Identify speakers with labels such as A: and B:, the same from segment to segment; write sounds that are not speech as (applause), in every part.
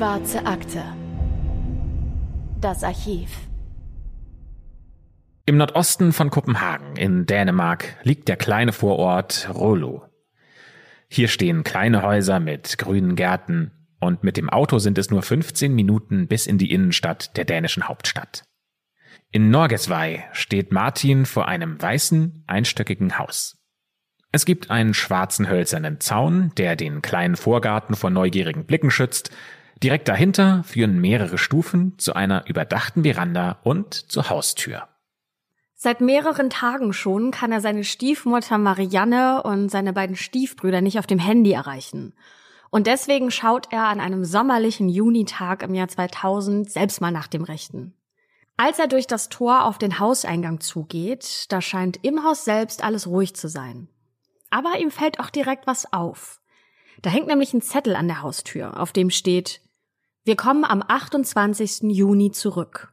A: Schwarze Akte. Das Archiv.
B: Im Nordosten von Kopenhagen in Dänemark liegt der kleine Vorort Rolo. Hier stehen kleine Häuser mit grünen Gärten und mit dem Auto sind es nur 15 Minuten bis in die Innenstadt der dänischen Hauptstadt. In Norgesvej steht Martin vor einem weißen, einstöckigen Haus. Es gibt einen schwarzen hölzernen Zaun, der den kleinen Vorgarten vor neugierigen Blicken schützt. Direkt dahinter führen mehrere Stufen zu einer überdachten Veranda und zur Haustür.
C: Seit mehreren Tagen schon kann er seine Stiefmutter Marianne und seine beiden Stiefbrüder nicht auf dem Handy erreichen. Und deswegen schaut er an einem sommerlichen Junitag im Jahr 2000 selbst mal nach dem Rechten. Als er durch das Tor auf den Hauseingang zugeht, da scheint im Haus selbst alles ruhig zu sein. Aber ihm fällt auch direkt was auf. Da hängt nämlich ein Zettel an der Haustür, auf dem steht, wir kommen am 28. Juni zurück.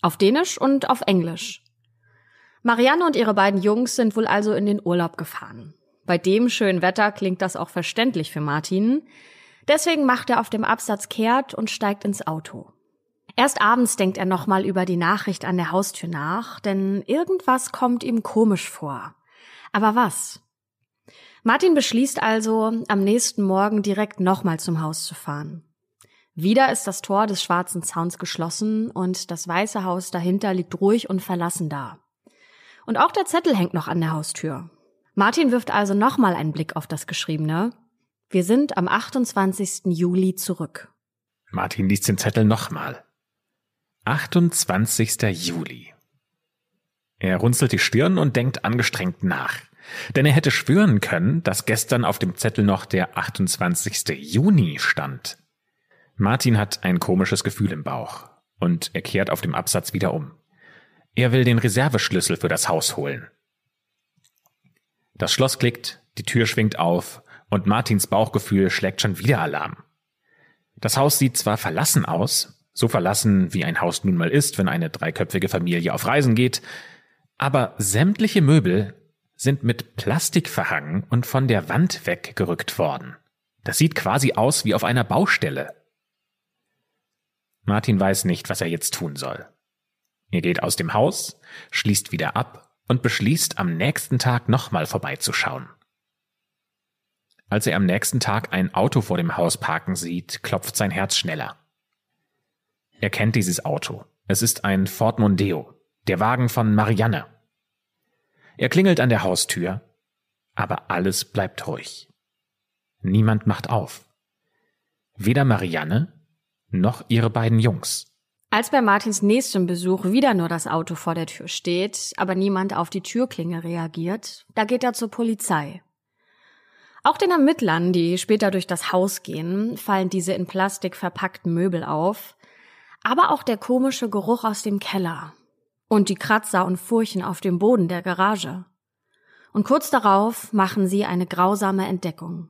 C: Auf Dänisch und auf Englisch. Marianne und ihre beiden Jungs sind wohl also in den Urlaub gefahren. Bei dem schönen Wetter klingt das auch verständlich für Martin. Deswegen macht er auf dem Absatz kehrt und steigt ins Auto. Erst abends denkt er nochmal über die Nachricht an der Haustür nach, denn irgendwas kommt ihm komisch vor. Aber was? Martin beschließt also, am nächsten Morgen direkt nochmal zum Haus zu fahren. Wieder ist das Tor des schwarzen Zauns geschlossen und das weiße Haus dahinter liegt ruhig und verlassen da. Und auch der Zettel hängt noch an der Haustür. Martin wirft also nochmal einen Blick auf das Geschriebene. Wir sind am 28. Juli zurück.
B: Martin liest den Zettel nochmal. 28. Juli. Er runzelt die Stirn und denkt angestrengt nach. Denn er hätte schwören können, dass gestern auf dem Zettel noch der 28. Juni stand. Martin hat ein komisches Gefühl im Bauch und er kehrt auf dem Absatz wieder um. Er will den Reserveschlüssel für das Haus holen. Das Schloss klickt, die Tür schwingt auf und Martins Bauchgefühl schlägt schon wieder Alarm. Das Haus sieht zwar verlassen aus, so verlassen wie ein Haus nun mal ist, wenn eine dreiköpfige Familie auf Reisen geht, aber sämtliche Möbel sind mit Plastik verhangen und von der Wand weggerückt worden. Das sieht quasi aus wie auf einer Baustelle. Martin weiß nicht, was er jetzt tun soll. Er geht aus dem Haus, schließt wieder ab und beschließt, am nächsten Tag nochmal vorbeizuschauen. Als er am nächsten Tag ein Auto vor dem Haus parken sieht, klopft sein Herz schneller. Er kennt dieses Auto. Es ist ein Ford Mondeo, der Wagen von Marianne. Er klingelt an der Haustür, aber alles bleibt ruhig. Niemand macht auf. Weder Marianne noch ihre beiden Jungs.
C: Als bei Martins nächstem Besuch wieder nur das Auto vor der Tür steht, aber niemand auf die Türklinge reagiert, da geht er zur Polizei. Auch den Ermittlern, die später durch das Haus gehen, fallen diese in Plastik verpackten Möbel auf, aber auch der komische Geruch aus dem Keller und die Kratzer und Furchen auf dem Boden der Garage. Und kurz darauf machen sie eine grausame Entdeckung.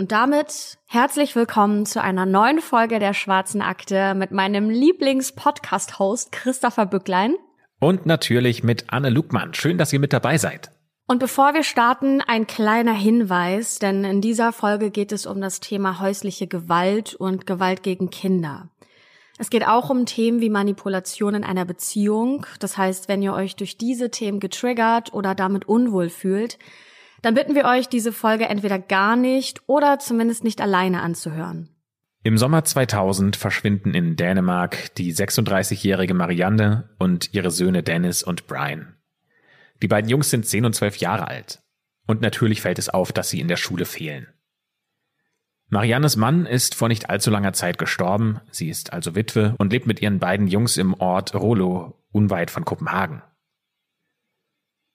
C: Und damit herzlich willkommen zu einer neuen Folge der Schwarzen Akte mit meinem Lieblings-Podcast-Host Christopher Bücklein.
B: Und natürlich mit Anne Lugmann. Schön, dass ihr mit dabei seid.
C: Und bevor wir starten, ein kleiner Hinweis, denn in dieser Folge geht es um das Thema häusliche Gewalt und Gewalt gegen Kinder. Es geht auch um Themen wie Manipulation in einer Beziehung. Das heißt, wenn ihr euch durch diese Themen getriggert oder damit unwohl fühlt, dann bitten wir euch, diese Folge entweder gar nicht oder zumindest nicht alleine anzuhören.
B: Im Sommer 2000 verschwinden in Dänemark die 36-jährige Marianne und ihre Söhne Dennis und Brian. Die beiden Jungs sind 10 und 12 Jahre alt. Und natürlich fällt es auf, dass sie in der Schule fehlen. Mariannes Mann ist vor nicht allzu langer Zeit gestorben, sie ist also Witwe und lebt mit ihren beiden Jungs im Ort Rolo, unweit von Kopenhagen.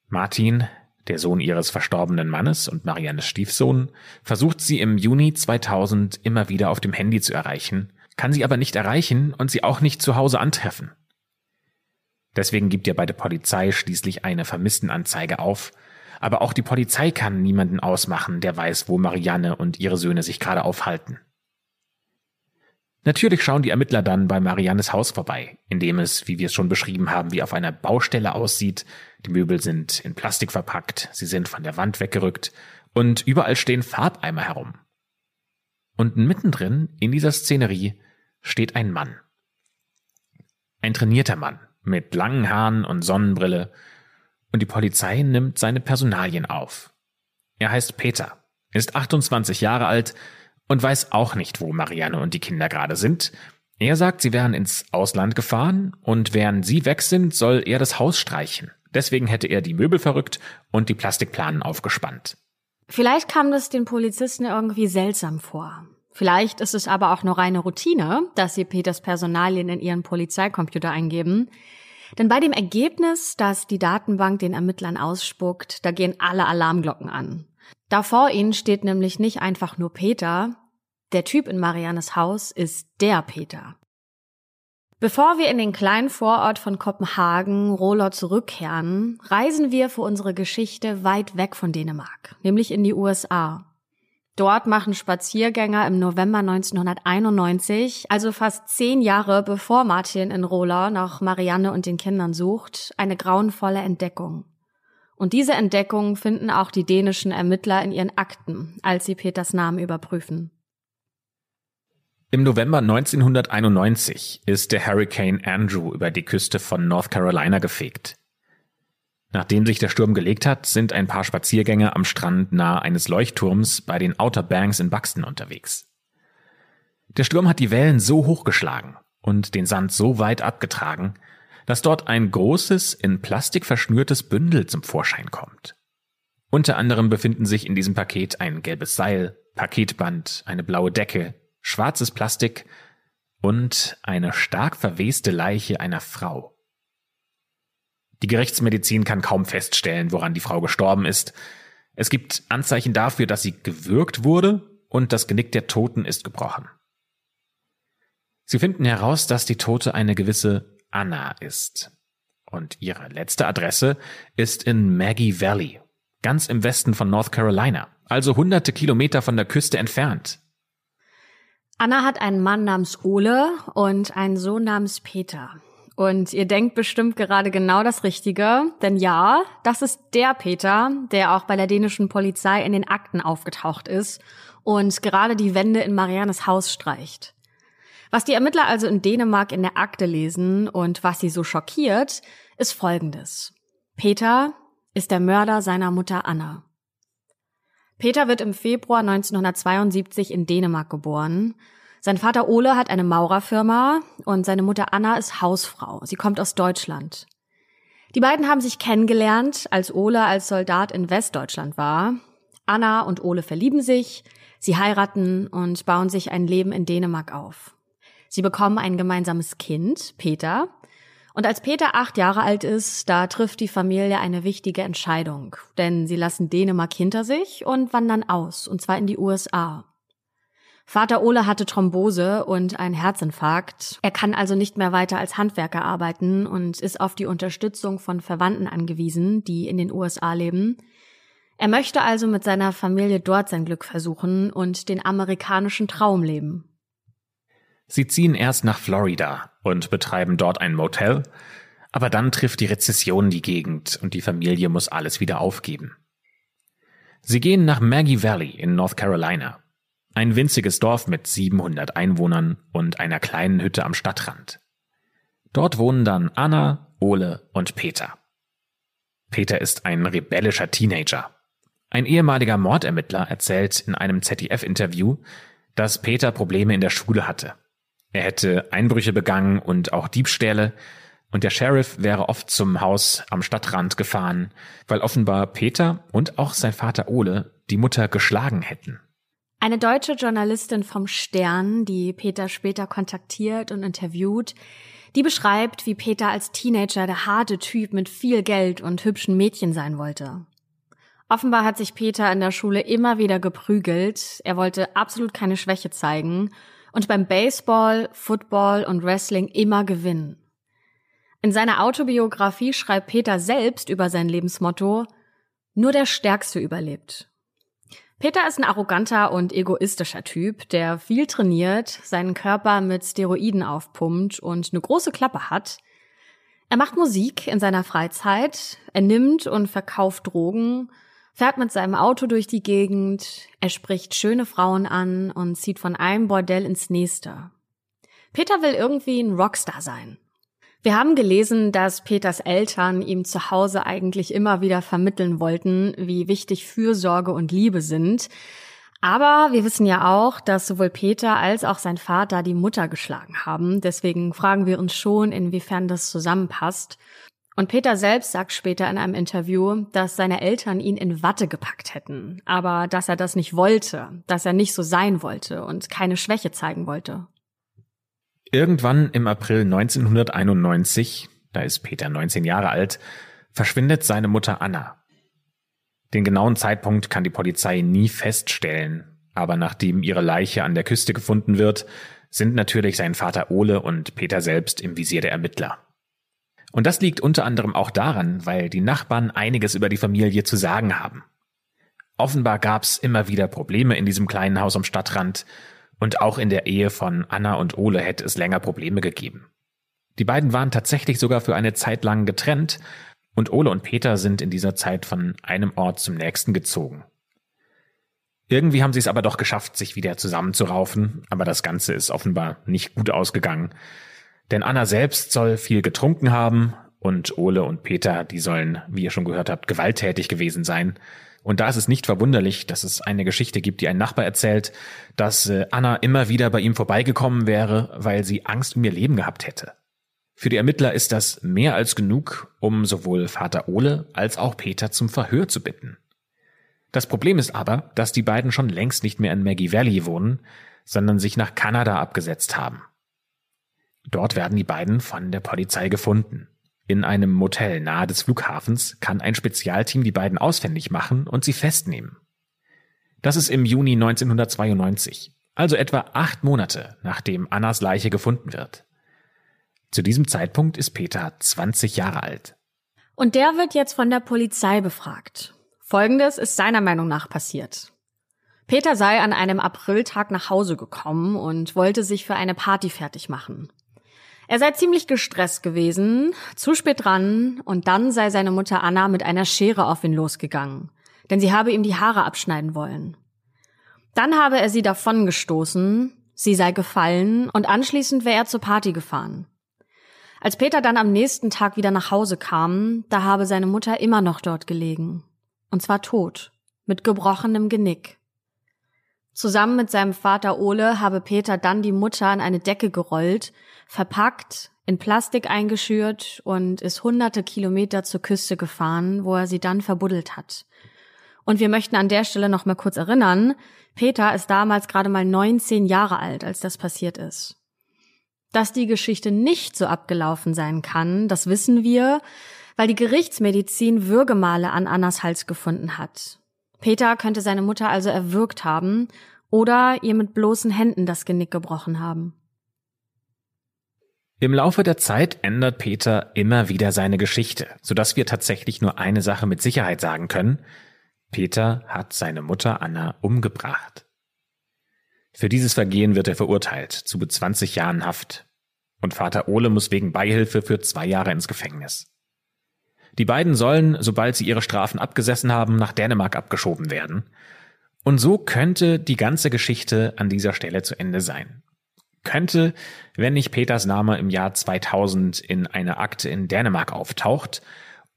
B: Martin, der Sohn ihres verstorbenen Mannes und Mariannes Stiefsohn, versucht sie im Juni 2000 immer wieder auf dem Handy zu erreichen, kann sie aber nicht erreichen und sie auch nicht zu Hause antreffen. Deswegen gibt ihr bei der Polizei schließlich eine Vermisstenanzeige auf, aber auch die Polizei kann niemanden ausmachen, der weiß, wo Marianne und ihre Söhne sich gerade aufhalten. Natürlich schauen die Ermittler dann bei Mariannes Haus vorbei, in dem es, wie wir es schon beschrieben haben, wie auf einer Baustelle aussieht. Die Möbel sind in Plastik verpackt, sie sind von der Wand weggerückt und überall stehen Farbeimer herum. Und mittendrin in dieser Szenerie steht ein Mann. Ein trainierter Mann mit langen Haaren und Sonnenbrille. Und die Polizei nimmt seine Personalien auf. Er heißt Peter, ist 28 Jahre alt und weiß auch nicht, wo Marianne und die Kinder gerade sind. Er sagt, sie wären ins Ausland gefahren und während sie weg sind, soll er das Haus streichen. Deswegen hätte er die Möbel verrückt und die Plastikplanen aufgespannt.
C: Vielleicht kam das den Polizisten irgendwie seltsam vor. Vielleicht ist es aber auch nur reine Routine, dass sie Peters Personalien in ihren Polizeicomputer eingeben. Denn bei dem Ergebnis, das die Datenbank den Ermittlern ausspuckt, da gehen alle Alarmglocken an. Da vor ihnen steht nämlich nicht einfach nur Peter, der Typ in Mariannes Haus ist der Peter. Bevor wir in den kleinen Vorort von Kopenhagen, Roller, zurückkehren, reisen wir für unsere Geschichte weit weg von Dänemark, nämlich in die USA. Dort machen Spaziergänger im November 1991, also fast zehn Jahre bevor Martin in Roller nach Marianne und den Kindern sucht, eine grauenvolle Entdeckung. Und diese Entdeckung finden auch die dänischen Ermittler in ihren Akten, als sie Peters Namen überprüfen.
B: Im November 1991 ist der Hurricane Andrew über die Küste von North Carolina gefegt. Nachdem sich der Sturm gelegt hat, sind ein paar Spaziergänger am Strand nahe eines Leuchtturms bei den Outer Banks in Buxton unterwegs. Der Sturm hat die Wellen so hochgeschlagen und den Sand so weit abgetragen, dass dort ein großes, in Plastik verschnürtes Bündel zum Vorschein kommt. Unter anderem befinden sich in diesem Paket ein gelbes Seil, Paketband, eine blaue Decke, schwarzes Plastik und eine stark verweste Leiche einer Frau. Die Gerichtsmedizin kann kaum feststellen, woran die Frau gestorben ist. Es gibt Anzeichen dafür, dass sie gewürgt wurde und das Genick der Toten ist gebrochen. Sie finden heraus, dass die Tote eine gewisse Anna ist. Und ihre letzte Adresse ist in Maggie Valley, ganz im Westen von North Carolina, also hunderte Kilometer von der Küste entfernt.
C: Anna hat einen Mann namens Ole und einen Sohn namens Peter. Und ihr denkt bestimmt gerade genau das Richtige, denn ja, das ist der Peter, der auch bei der dänischen Polizei in den Akten aufgetaucht ist und gerade die Wände in Mariannes Haus streicht. Was die Ermittler also in Dänemark in der Akte lesen und was sie so schockiert, ist Folgendes. Peter ist der Mörder seiner Mutter Anna. Peter wird im Februar 1972 in Dänemark geboren. Sein Vater Ole hat eine Maurerfirma und seine Mutter Anna ist Hausfrau. Sie kommt aus Deutschland. Die beiden haben sich kennengelernt, als Ole als Soldat in Westdeutschland war. Anna und Ole verlieben sich, sie heiraten und bauen sich ein Leben in Dänemark auf. Sie bekommen ein gemeinsames Kind, Peter, und als Peter acht Jahre alt ist, da trifft die Familie eine wichtige Entscheidung. Denn sie lassen Dänemark hinter sich und wandern aus, und zwar in die USA. Vater Ole hatte Thrombose und einen Herzinfarkt. Er kann also nicht mehr weiter als Handwerker arbeiten und ist auf die Unterstützung von Verwandten angewiesen, die in den USA leben. Er möchte also mit seiner Familie dort sein Glück versuchen und den amerikanischen Traum leben.
B: Sie ziehen erst nach Florida und betreiben dort ein Motel, aber dann trifft die Rezession die Gegend und die Familie muss alles wieder aufgeben. Sie gehen nach Maggie Valley in North Carolina, ein winziges Dorf mit 700 Einwohnern und einer kleinen Hütte am Stadtrand. Dort wohnen dann Anna, Ole und Peter. Peter ist ein rebellischer Teenager. Ein ehemaliger Mordermittler erzählt in einem ZDF-Interview, dass Peter Probleme in der Schule hatte. Er hätte Einbrüche begangen und auch Diebstähle, und der Sheriff wäre oft zum Haus am Stadtrand gefahren, weil offenbar Peter und auch sein Vater Ole die Mutter geschlagen hätten.
C: Eine deutsche Journalistin vom Stern, die Peter später kontaktiert und interviewt, die beschreibt, wie Peter als Teenager der harte Typ mit viel Geld und hübschen Mädchen sein wollte. Offenbar hat sich Peter in der Schule immer wieder geprügelt, er wollte absolut keine Schwäche zeigen und beim Baseball, Football und Wrestling immer gewinnen. In seiner Autobiografie schreibt Peter selbst über sein Lebensmotto, nur der Stärkste überlebt. Peter ist ein arroganter und egoistischer Typ, der viel trainiert, seinen Körper mit Steroiden aufpumpt und eine große Klappe hat. Er macht Musik in seiner Freizeit, er nimmt und verkauft Drogen, fährt mit seinem Auto durch die Gegend, er spricht schöne Frauen an und zieht von einem Bordell ins nächste. Peter will irgendwie ein Rockstar sein. Wir haben gelesen, dass Peters Eltern ihm zu Hause eigentlich immer wieder vermitteln wollten, wie wichtig Fürsorge und Liebe sind. Aber wir wissen ja auch, dass sowohl Peter als auch sein Vater die Mutter geschlagen haben. Deswegen fragen wir uns schon, inwiefern das zusammenpasst. Und Peter selbst sagt später in einem Interview, dass seine Eltern ihn in Watte gepackt hätten, aber dass er das nicht wollte, dass er nicht so sein wollte und keine Schwäche zeigen wollte.
B: Irgendwann im April 1991, da ist Peter 19 Jahre alt, verschwindet seine Mutter Anna. Den genauen Zeitpunkt kann die Polizei nie feststellen, aber nachdem ihre Leiche an der Küste gefunden wird, sind natürlich sein Vater Ole und Peter selbst im Visier der Ermittler. Und das liegt unter anderem auch daran, weil die Nachbarn einiges über die Familie zu sagen haben. Offenbar gab's immer wieder Probleme in diesem kleinen Haus am Stadtrand und auch in der Ehe von Anna und Ole hätte es länger Probleme gegeben. Die beiden waren tatsächlich sogar für eine Zeit lang getrennt und Ole und Peter sind in dieser Zeit von einem Ort zum nächsten gezogen. Irgendwie haben sie es aber doch geschafft, sich wieder zusammenzuraufen, aber das Ganze ist offenbar nicht gut ausgegangen. Denn Anna selbst soll viel getrunken haben und Ole und Peter, die sollen, wie ihr schon gehört habt, gewalttätig gewesen sein. Und da ist es nicht verwunderlich, dass es eine Geschichte gibt, die ein Nachbar erzählt, dass äh, Anna immer wieder bei ihm vorbeigekommen wäre, weil sie Angst um ihr Leben gehabt hätte. Für die Ermittler ist das mehr als genug, um sowohl Vater Ole als auch Peter zum Verhör zu bitten. Das Problem ist aber, dass die beiden schon längst nicht mehr in Maggie Valley wohnen, sondern sich nach Kanada abgesetzt haben. Dort werden die beiden von der Polizei gefunden. In einem Motel nahe des Flughafens kann ein Spezialteam die beiden ausfindig machen und sie festnehmen. Das ist im Juni 1992, also etwa acht Monate nachdem Annas Leiche gefunden wird. Zu diesem Zeitpunkt ist Peter 20 Jahre alt.
C: Und der wird jetzt von der Polizei befragt. Folgendes ist seiner Meinung nach passiert. Peter sei an einem Apriltag nach Hause gekommen und wollte sich für eine Party fertig machen. Er sei ziemlich gestresst gewesen, zu spät dran, und dann sei seine Mutter Anna mit einer Schere auf ihn losgegangen, denn sie habe ihm die Haare abschneiden wollen. Dann habe er sie davongestoßen, sie sei gefallen und anschließend wäre er zur Party gefahren. Als Peter dann am nächsten Tag wieder nach Hause kam, da habe seine Mutter immer noch dort gelegen. Und zwar tot, mit gebrochenem Genick. Zusammen mit seinem Vater Ole habe Peter dann die Mutter an eine Decke gerollt, verpackt, in Plastik eingeschürt und ist hunderte Kilometer zur Küste gefahren, wo er sie dann verbuddelt hat. Und wir möchten an der Stelle noch mal kurz erinnern, Peter ist damals gerade mal 19 Jahre alt, als das passiert ist. Dass die Geschichte nicht so abgelaufen sein kann, das wissen wir, weil die Gerichtsmedizin Würgemale an Annas Hals gefunden hat. Peter könnte seine Mutter also erwürgt haben oder ihr mit bloßen Händen das Genick gebrochen haben.
B: Im Laufe der Zeit ändert Peter immer wieder seine Geschichte, sodass wir tatsächlich nur eine Sache mit Sicherheit sagen können. Peter hat seine Mutter Anna umgebracht. Für dieses Vergehen wird er verurteilt zu 20 Jahren Haft. Und Vater Ole muss wegen Beihilfe für zwei Jahre ins Gefängnis. Die beiden sollen, sobald sie ihre Strafen abgesessen haben, nach Dänemark abgeschoben werden. Und so könnte die ganze Geschichte an dieser Stelle zu Ende sein. Könnte, wenn nicht Peters Name im Jahr 2000 in einer Akte in Dänemark auftaucht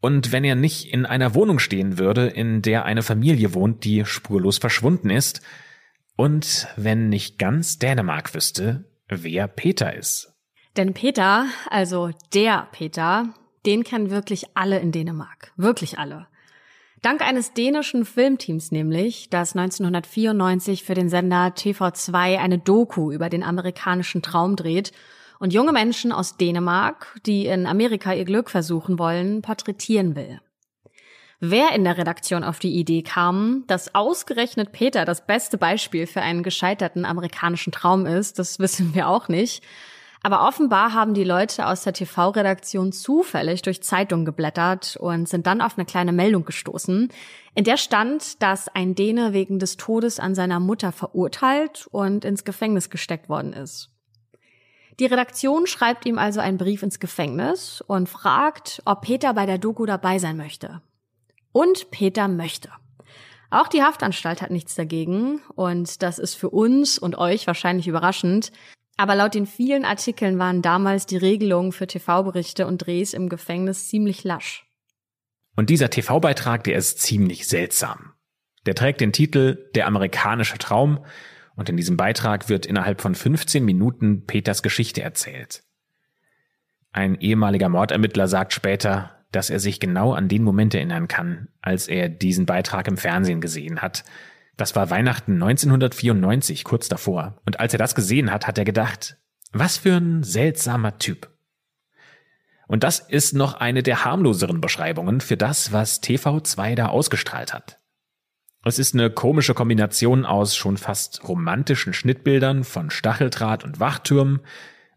B: und wenn er nicht in einer Wohnung stehen würde, in der eine Familie wohnt, die spurlos verschwunden ist und wenn nicht ganz Dänemark wüsste, wer Peter ist.
C: Denn Peter, also der Peter, den kennen wirklich alle in Dänemark. Wirklich alle. Dank eines dänischen Filmteams nämlich, das 1994 für den Sender TV2 eine Doku über den amerikanischen Traum dreht und junge Menschen aus Dänemark, die in Amerika ihr Glück versuchen wollen, porträtieren will. Wer in der Redaktion auf die Idee kam, dass ausgerechnet Peter das beste Beispiel für einen gescheiterten amerikanischen Traum ist, das wissen wir auch nicht. Aber offenbar haben die Leute aus der TV-Redaktion zufällig durch Zeitungen geblättert und sind dann auf eine kleine Meldung gestoßen, in der stand, dass ein Däne wegen des Todes an seiner Mutter verurteilt und ins Gefängnis gesteckt worden ist. Die Redaktion schreibt ihm also einen Brief ins Gefängnis und fragt, ob Peter bei der Doku dabei sein möchte. Und Peter möchte. Auch die Haftanstalt hat nichts dagegen und das ist für uns und euch wahrscheinlich überraschend. Aber laut den vielen Artikeln waren damals die Regelungen für TV-Berichte und Drehs im Gefängnis ziemlich lasch.
B: Und dieser TV-Beitrag, der ist ziemlich seltsam. Der trägt den Titel Der amerikanische Traum und in diesem Beitrag wird innerhalb von 15 Minuten Peters Geschichte erzählt. Ein ehemaliger Mordermittler sagt später, dass er sich genau an den Moment erinnern kann, als er diesen Beitrag im Fernsehen gesehen hat. Das war Weihnachten 1994, kurz davor. Und als er das gesehen hat, hat er gedacht, was für ein seltsamer Typ. Und das ist noch eine der harmloseren Beschreibungen für das, was TV2 da ausgestrahlt hat. Es ist eine komische Kombination aus schon fast romantischen Schnittbildern von Stacheldraht und Wachtürmen,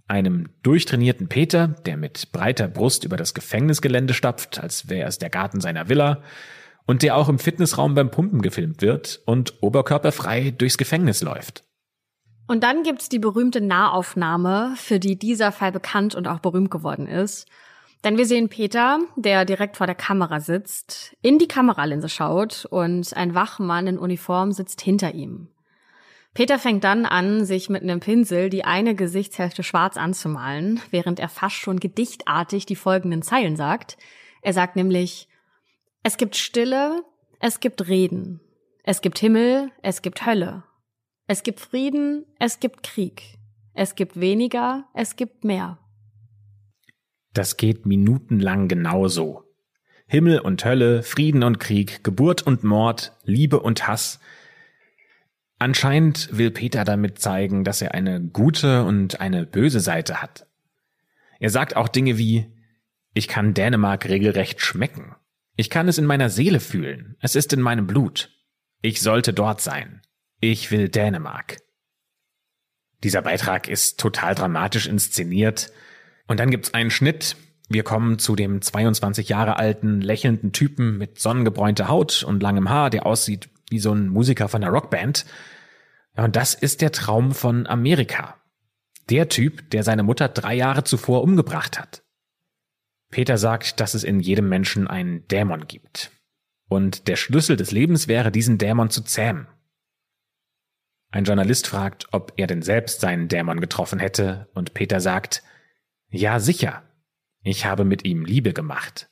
B: einem durchtrainierten Peter, der mit breiter Brust über das Gefängnisgelände stapft, als wäre es der Garten seiner Villa, und der auch im Fitnessraum beim Pumpen gefilmt wird und oberkörperfrei durchs Gefängnis läuft.
C: Und dann gibt's die berühmte Nahaufnahme, für die dieser Fall bekannt und auch berühmt geworden ist. Denn wir sehen Peter, der direkt vor der Kamera sitzt, in die Kameralinse schaut und ein Wachmann in Uniform sitzt hinter ihm. Peter fängt dann an, sich mit einem Pinsel die eine Gesichtshälfte schwarz anzumalen, während er fast schon gedichtartig die folgenden Zeilen sagt. Er sagt nämlich, es gibt Stille, es gibt Reden, es gibt Himmel, es gibt Hölle, es gibt Frieden, es gibt Krieg, es gibt weniger, es gibt mehr.
B: Das geht minutenlang genauso. Himmel und Hölle, Frieden und Krieg, Geburt und Mord, Liebe und Hass, Anscheinend will Peter damit zeigen, dass er eine gute und eine böse Seite hat. Er sagt auch Dinge wie, ich kann Dänemark regelrecht schmecken. Ich kann es in meiner Seele fühlen. Es ist in meinem Blut. Ich sollte dort sein. Ich will Dänemark. Dieser Beitrag ist total dramatisch inszeniert. Und dann gibt's einen Schnitt. Wir kommen zu dem 22 Jahre alten, lächelnden Typen mit sonnengebräunter Haut und langem Haar, der aussieht wie so ein Musiker von einer Rockband. Und das ist der Traum von Amerika. Der Typ, der seine Mutter drei Jahre zuvor umgebracht hat. Peter sagt, dass es in jedem Menschen einen Dämon gibt. Und der Schlüssel des Lebens wäre, diesen Dämon zu zähmen. Ein Journalist fragt, ob er denn selbst seinen Dämon getroffen hätte, und Peter sagt, ja sicher, ich habe mit ihm Liebe gemacht.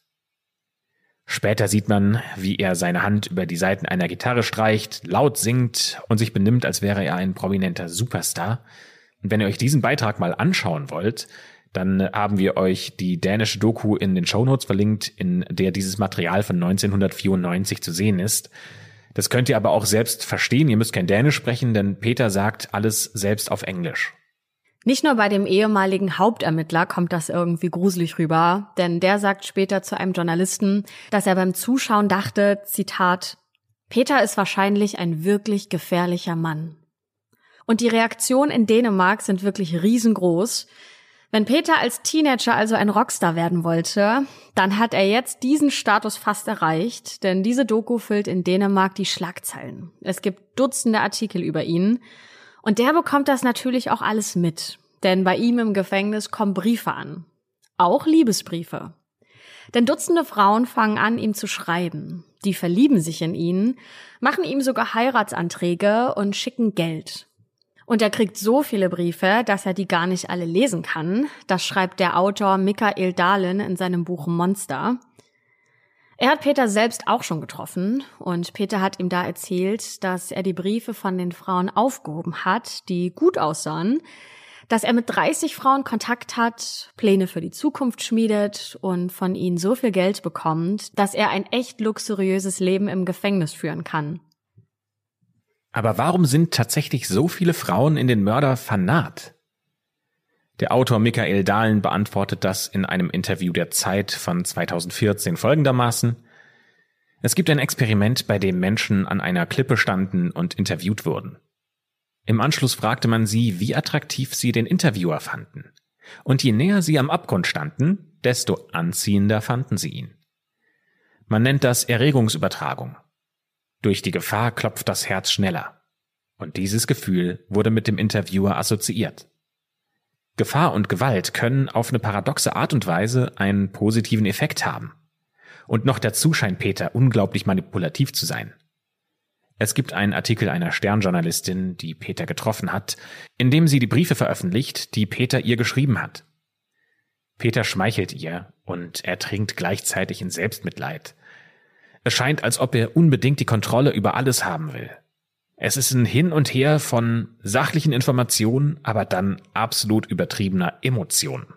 B: Später sieht man, wie er seine Hand über die Saiten einer Gitarre streicht, laut singt und sich benimmt, als wäre er ein prominenter Superstar. Und wenn ihr euch diesen Beitrag mal anschauen wollt, dann haben wir euch die dänische Doku in den Shownotes verlinkt, in der dieses Material von 1994 zu sehen ist. Das könnt ihr aber auch selbst verstehen. Ihr müsst kein Dänisch sprechen, denn Peter sagt alles selbst auf Englisch.
C: Nicht nur bei dem ehemaligen Hauptermittler kommt das irgendwie gruselig rüber, denn der sagt später zu einem Journalisten, dass er beim Zuschauen dachte, Zitat, Peter ist wahrscheinlich ein wirklich gefährlicher Mann. Und die Reaktionen in Dänemark sind wirklich riesengroß. Wenn Peter als Teenager also ein Rockstar werden wollte, dann hat er jetzt diesen Status fast erreicht, denn diese Doku füllt in Dänemark die Schlagzeilen. Es gibt Dutzende Artikel über ihn und der bekommt das natürlich auch alles mit, denn bei ihm im Gefängnis kommen Briefe an. Auch Liebesbriefe. Denn Dutzende Frauen fangen an, ihm zu schreiben. Die verlieben sich in ihn, machen ihm sogar Heiratsanträge und schicken Geld. Und er kriegt so viele Briefe, dass er die gar nicht alle lesen kann. Das schreibt der Autor Michael Dahlin in seinem Buch Monster. Er hat Peter selbst auch schon getroffen und Peter hat ihm da erzählt, dass er die Briefe von den Frauen aufgehoben hat, die gut aussahen, dass er mit 30 Frauen Kontakt hat, Pläne für die Zukunft schmiedet und von ihnen so viel Geld bekommt, dass er ein echt luxuriöses Leben im Gefängnis führen kann.
B: Aber warum sind tatsächlich so viele Frauen in den Mörder vernarrt? Der Autor Michael Dahlen beantwortet das in einem Interview der Zeit von 2014 folgendermaßen. Es gibt ein Experiment, bei dem Menschen an einer Klippe standen und interviewt wurden. Im Anschluss fragte man sie, wie attraktiv sie den Interviewer fanden. Und je näher sie am Abgrund standen, desto anziehender fanden sie ihn. Man nennt das Erregungsübertragung. Durch die Gefahr klopft das Herz schneller. Und dieses Gefühl wurde mit dem Interviewer assoziiert. Gefahr und Gewalt können auf eine paradoxe Art und Weise einen positiven Effekt haben. Und noch dazu scheint Peter unglaublich manipulativ zu sein. Es gibt einen Artikel einer Sternjournalistin, die Peter getroffen hat, in dem sie die Briefe veröffentlicht, die Peter ihr geschrieben hat. Peter schmeichelt ihr und er trinkt gleichzeitig in Selbstmitleid. Es scheint, als ob er unbedingt die Kontrolle über alles haben will. Es ist ein Hin und Her von sachlichen Informationen, aber dann absolut übertriebener Emotionen.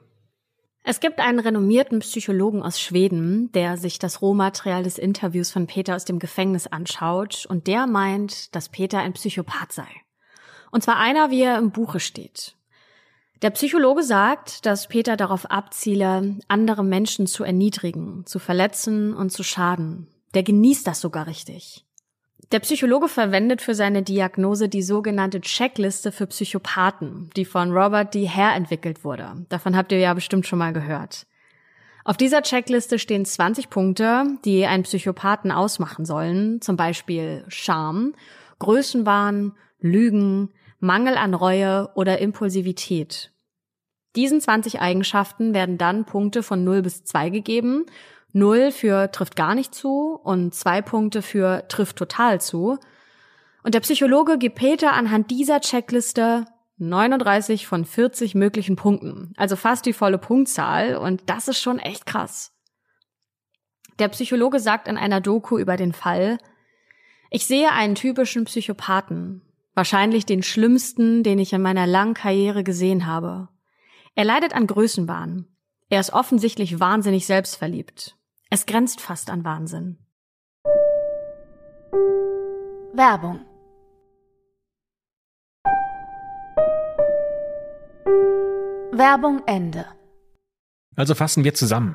C: Es gibt einen renommierten Psychologen aus Schweden, der sich das Rohmaterial des Interviews von Peter aus dem Gefängnis anschaut und der meint, dass Peter ein Psychopath sei. Und zwar einer, wie er im Buche steht. Der Psychologe sagt, dass Peter darauf abziele, andere Menschen zu erniedrigen, zu verletzen und zu schaden. Der genießt das sogar richtig. Der Psychologe verwendet für seine Diagnose die sogenannte Checkliste für Psychopathen, die von Robert D. Hare entwickelt wurde. Davon habt ihr ja bestimmt schon mal gehört. Auf dieser Checkliste stehen 20 Punkte, die einen Psychopathen ausmachen sollen, zum Beispiel Scham, Größenwahn, Lügen, Mangel an Reue oder Impulsivität. Diesen 20 Eigenschaften werden dann Punkte von 0 bis 2 gegeben Null für trifft gar nicht zu und zwei Punkte für trifft total zu. Und der Psychologe gibt Peter anhand dieser Checkliste 39 von 40 möglichen Punkten. Also fast die volle Punktzahl und das ist schon echt krass. Der Psychologe sagt in einer Doku über den Fall, ich sehe einen typischen Psychopathen, wahrscheinlich den schlimmsten, den ich in meiner langen Karriere gesehen habe. Er leidet an Größenwahn. Er ist offensichtlich wahnsinnig selbstverliebt. Es grenzt fast an Wahnsinn.
A: Werbung Werbung Ende.
B: Also fassen wir zusammen.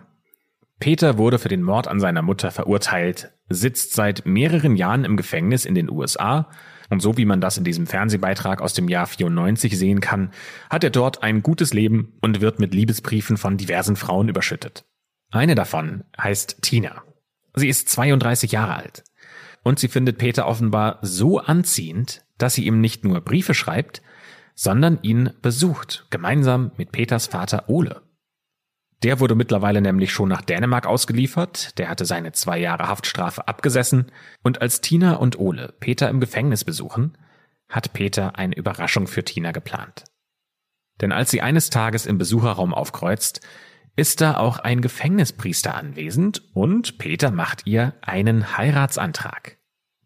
B: Peter wurde für den Mord an seiner Mutter verurteilt, sitzt seit mehreren Jahren im Gefängnis in den USA und so wie man das in diesem Fernsehbeitrag aus dem Jahr 94 sehen kann, hat er dort ein gutes Leben und wird mit Liebesbriefen von diversen Frauen überschüttet. Eine davon heißt Tina. Sie ist 32 Jahre alt. Und sie findet Peter offenbar so anziehend, dass sie ihm nicht nur Briefe schreibt, sondern ihn besucht, gemeinsam mit Peters Vater Ole. Der wurde mittlerweile nämlich schon nach Dänemark ausgeliefert, der hatte seine zwei Jahre Haftstrafe abgesessen, und als Tina und Ole Peter im Gefängnis besuchen, hat Peter eine Überraschung für Tina geplant. Denn als sie eines Tages im Besucherraum aufkreuzt, ist da auch ein Gefängnispriester anwesend und Peter macht ihr einen Heiratsantrag.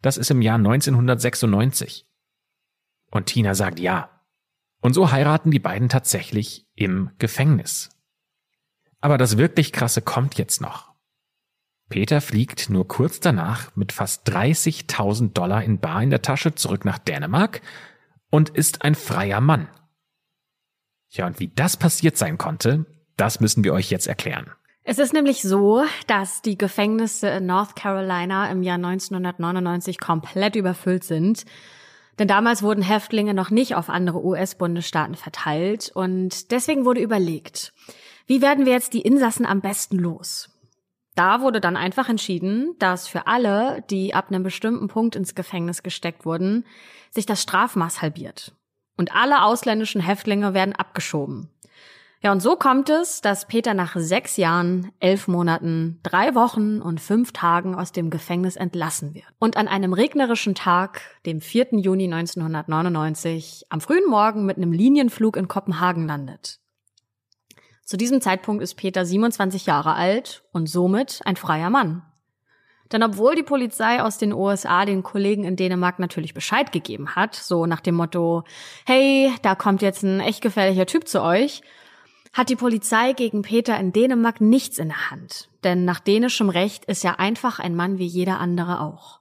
B: Das ist im Jahr 1996. Und Tina sagt ja. Und so heiraten die beiden tatsächlich im Gefängnis. Aber das wirklich krasse kommt jetzt noch. Peter fliegt nur kurz danach mit fast 30.000 Dollar in Bar in der Tasche zurück nach Dänemark und ist ein freier Mann. Ja, und wie das passiert sein konnte, das müssen wir euch jetzt erklären.
C: Es ist nämlich so, dass die Gefängnisse in North Carolina im Jahr 1999 komplett überfüllt sind. Denn damals wurden Häftlinge noch nicht auf andere US-Bundesstaaten verteilt und deswegen wurde überlegt, wie werden wir jetzt die Insassen am besten los? Da wurde dann einfach entschieden, dass für alle, die ab einem bestimmten Punkt ins Gefängnis gesteckt wurden, sich das Strafmaß halbiert. Und alle ausländischen Häftlinge werden abgeschoben. Ja, und so kommt es, dass Peter nach sechs Jahren, elf Monaten, drei Wochen und fünf Tagen aus dem Gefängnis entlassen wird. Und an einem regnerischen Tag, dem 4. Juni 1999, am frühen Morgen mit einem Linienflug in Kopenhagen landet. Zu diesem Zeitpunkt ist Peter 27 Jahre alt und somit ein freier Mann. Denn obwohl die Polizei aus den USA den Kollegen in Dänemark natürlich Bescheid gegeben hat, so nach dem Motto, hey, da kommt jetzt ein echt gefährlicher Typ zu euch, hat die Polizei gegen Peter in Dänemark nichts in der Hand. Denn nach dänischem Recht ist er einfach ein Mann wie jeder andere auch.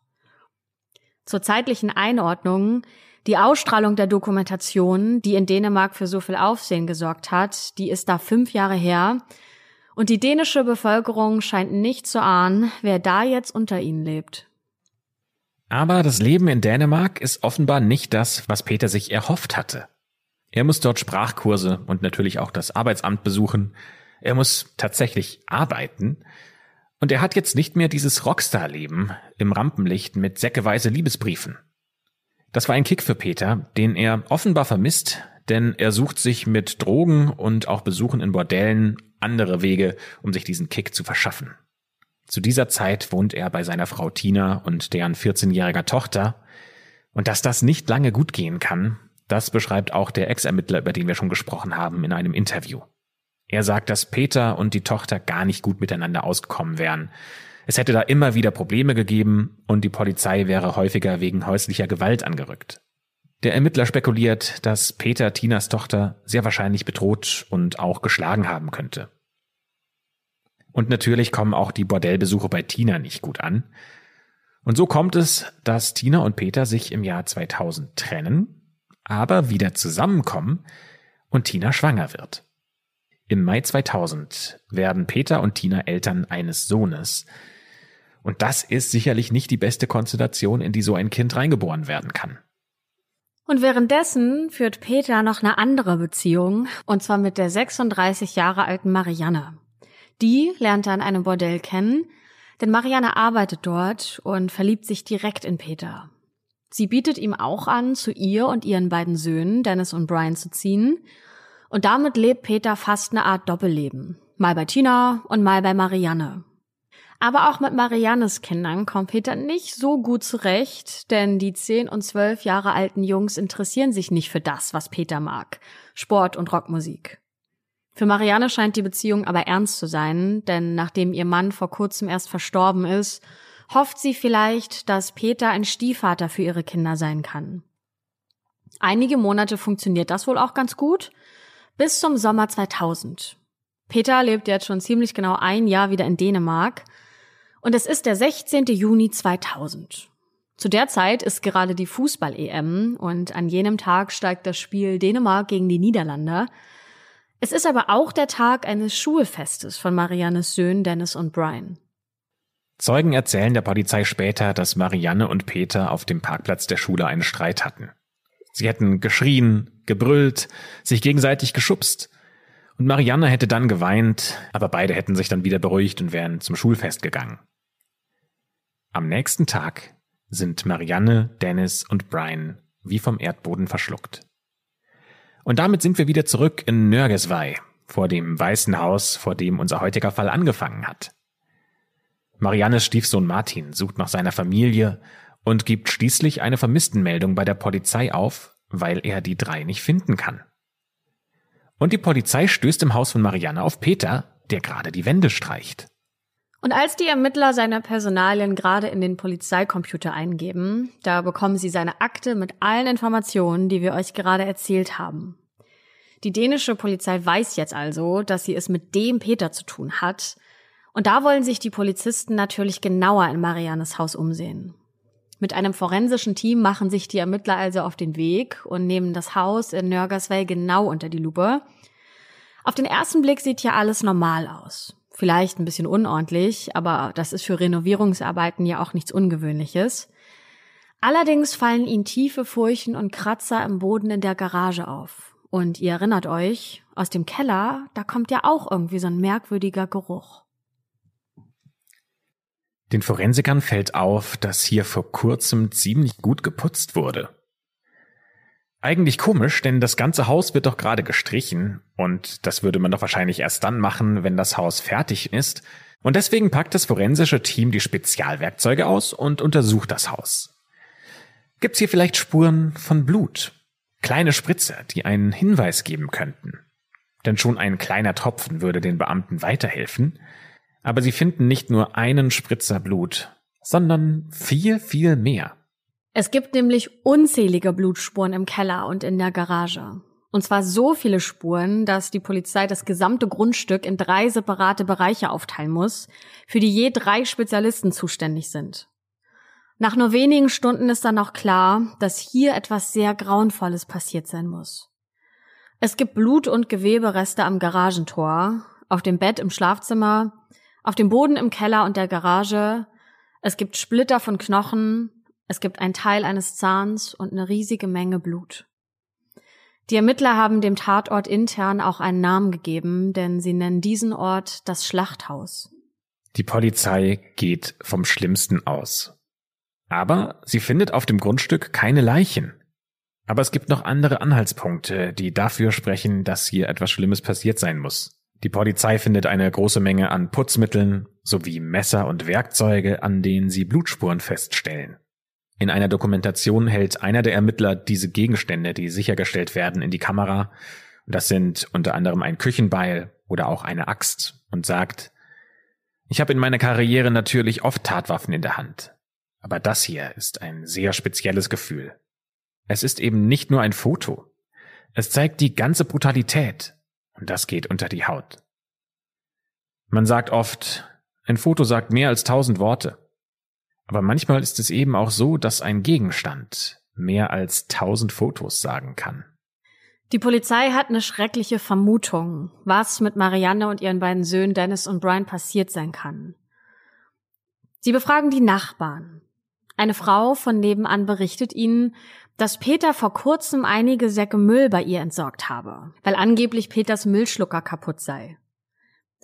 C: Zur zeitlichen Einordnung, die Ausstrahlung der Dokumentation, die in Dänemark für so viel Aufsehen gesorgt hat, die ist da fünf Jahre her. Und die dänische Bevölkerung scheint nicht zu ahnen, wer da jetzt unter ihnen lebt.
B: Aber das Leben in Dänemark ist offenbar nicht das, was Peter sich erhofft hatte. Er muss dort Sprachkurse und natürlich auch das Arbeitsamt besuchen. Er muss tatsächlich arbeiten. Und er hat jetzt nicht mehr dieses Rockstar-Leben im Rampenlicht mit säckeweise Liebesbriefen. Das war ein Kick für Peter, den er offenbar vermisst, denn er sucht sich mit Drogen und auch Besuchen in Bordellen andere Wege, um sich diesen Kick zu verschaffen. Zu dieser Zeit wohnt er bei seiner Frau Tina und deren 14-jähriger Tochter, Und dass das nicht lange gut gehen kann, das beschreibt auch der Ex-Ermittler, über den wir schon gesprochen haben, in einem Interview. Er sagt, dass Peter und die Tochter gar nicht gut miteinander ausgekommen wären. Es hätte da immer wieder Probleme gegeben und die Polizei wäre häufiger wegen häuslicher Gewalt angerückt. Der Ermittler spekuliert, dass Peter Tinas Tochter sehr wahrscheinlich bedroht und auch geschlagen haben könnte. Und natürlich kommen auch die Bordellbesuche bei Tina nicht gut an. Und so kommt es, dass Tina und Peter sich im Jahr 2000 trennen, aber wieder zusammenkommen und Tina schwanger wird. Im Mai 2000 werden Peter und Tina Eltern eines Sohnes. Und das ist sicherlich nicht die beste Konstellation, in die so ein Kind reingeboren werden kann.
C: Und währenddessen führt Peter noch eine andere Beziehung, und zwar mit der 36 Jahre alten Marianne. Die lernt er an einem Bordell kennen, denn Marianne arbeitet dort und verliebt sich direkt in Peter. Sie bietet ihm auch an, zu ihr und ihren beiden Söhnen, Dennis und Brian, zu ziehen. Und damit lebt Peter fast eine Art Doppelleben. Mal bei Tina und mal bei Marianne. Aber auch mit Mariannes Kindern kommt Peter nicht so gut zurecht, denn die 10 und 12 Jahre alten Jungs interessieren sich nicht für das, was Peter mag. Sport und Rockmusik. Für Marianne scheint die Beziehung aber ernst zu sein, denn nachdem ihr Mann vor kurzem erst verstorben ist, hofft sie vielleicht, dass Peter ein Stiefvater für ihre Kinder sein kann. Einige Monate funktioniert das wohl auch ganz gut, bis zum Sommer 2000. Peter lebt jetzt schon ziemlich genau ein Jahr wieder in Dänemark und es ist der 16. Juni 2000. Zu der Zeit ist gerade die Fußball-EM und an jenem Tag steigt das Spiel Dänemark gegen die Niederlande. Es ist aber auch der Tag eines Schulfestes von Mariannes Söhnen Dennis und Brian.
B: Zeugen erzählen der Polizei später, dass Marianne und Peter auf dem Parkplatz der Schule einen Streit hatten. Sie hätten geschrien, gebrüllt, sich gegenseitig geschubst. Und Marianne hätte dann geweint, aber beide hätten sich dann wieder beruhigt und wären zum Schulfest gegangen. Am nächsten Tag sind Marianne, Dennis und Brian wie vom Erdboden verschluckt. Und damit sind wir wieder zurück in Nörgesvei, vor dem weißen Haus, vor dem unser heutiger Fall angefangen hat. Mariannes Stiefsohn Martin sucht nach seiner Familie und gibt schließlich eine Vermisstenmeldung bei der Polizei auf, weil er die drei nicht finden kann. Und die Polizei stößt im Haus von Marianne auf Peter, der gerade die Wände streicht.
C: Und als die Ermittler seine Personalien gerade in den Polizeicomputer eingeben, da bekommen sie seine Akte mit allen Informationen, die wir euch gerade erzählt haben. Die dänische Polizei weiß jetzt also, dass sie es mit dem Peter zu tun hat. Und da wollen sich die Polizisten natürlich genauer in Mariannes Haus umsehen. Mit einem forensischen Team machen sich die Ermittler also auf den Weg und nehmen das Haus in Nörgersvej genau unter die Lupe. Auf den ersten Blick sieht hier alles normal aus. Vielleicht ein bisschen unordentlich, aber das ist für Renovierungsarbeiten ja auch nichts Ungewöhnliches. Allerdings fallen ihnen tiefe Furchen und Kratzer im Boden in der Garage auf. Und ihr erinnert euch, aus dem Keller, da kommt ja auch irgendwie so ein merkwürdiger Geruch.
B: Den Forensikern fällt auf, dass hier vor kurzem ziemlich gut geputzt wurde. Eigentlich komisch, denn das ganze Haus wird doch gerade gestrichen und das würde man doch wahrscheinlich erst dann machen, wenn das Haus fertig ist. Und deswegen packt das forensische Team die Spezialwerkzeuge aus und untersucht das Haus. Gibt's hier vielleicht Spuren von Blut? Kleine Spritzer, die einen Hinweis geben könnten. Denn schon ein kleiner Tropfen würde den Beamten weiterhelfen. Aber sie finden nicht nur einen Spritzer Blut, sondern viel, viel mehr.
C: Es gibt nämlich unzählige Blutspuren im Keller und in der Garage. Und zwar so viele Spuren, dass die Polizei das gesamte Grundstück in drei separate Bereiche aufteilen muss, für die je drei Spezialisten zuständig sind. Nach nur wenigen Stunden ist dann auch klar, dass hier etwas sehr Grauenvolles passiert sein muss. Es gibt Blut- und Gewebereste am Garagentor, auf dem Bett im Schlafzimmer, auf dem Boden im Keller und der Garage. Es gibt Splitter von Knochen, es gibt ein Teil eines Zahns und eine riesige Menge Blut. Die Ermittler haben dem Tatort intern auch einen Namen gegeben, denn sie nennen diesen Ort das Schlachthaus.
B: Die Polizei geht vom Schlimmsten aus. Aber sie findet auf dem Grundstück keine Leichen. Aber es gibt noch andere Anhaltspunkte, die dafür sprechen, dass hier etwas Schlimmes passiert sein muss. Die Polizei findet eine große Menge an Putzmitteln sowie Messer und Werkzeuge, an denen sie Blutspuren feststellen. In einer Dokumentation hält einer der Ermittler diese Gegenstände, die sichergestellt werden, in die Kamera. Das sind unter anderem ein Küchenbeil oder auch eine Axt und sagt, ich habe in meiner Karriere natürlich oft Tatwaffen in der Hand. Aber das hier ist ein sehr spezielles Gefühl. Es ist eben nicht nur ein Foto. Es zeigt die ganze Brutalität. Und das geht unter die Haut. Man sagt oft, ein Foto sagt mehr als tausend Worte. Aber manchmal ist es eben auch so, dass ein Gegenstand mehr als tausend Fotos sagen kann.
C: Die Polizei hat eine schreckliche Vermutung, was mit Marianne und ihren beiden Söhnen Dennis und Brian passiert sein kann. Sie befragen die Nachbarn. Eine Frau von nebenan berichtet ihnen, dass Peter vor kurzem einige Säcke Müll bei ihr entsorgt habe, weil angeblich Peters Müllschlucker kaputt sei.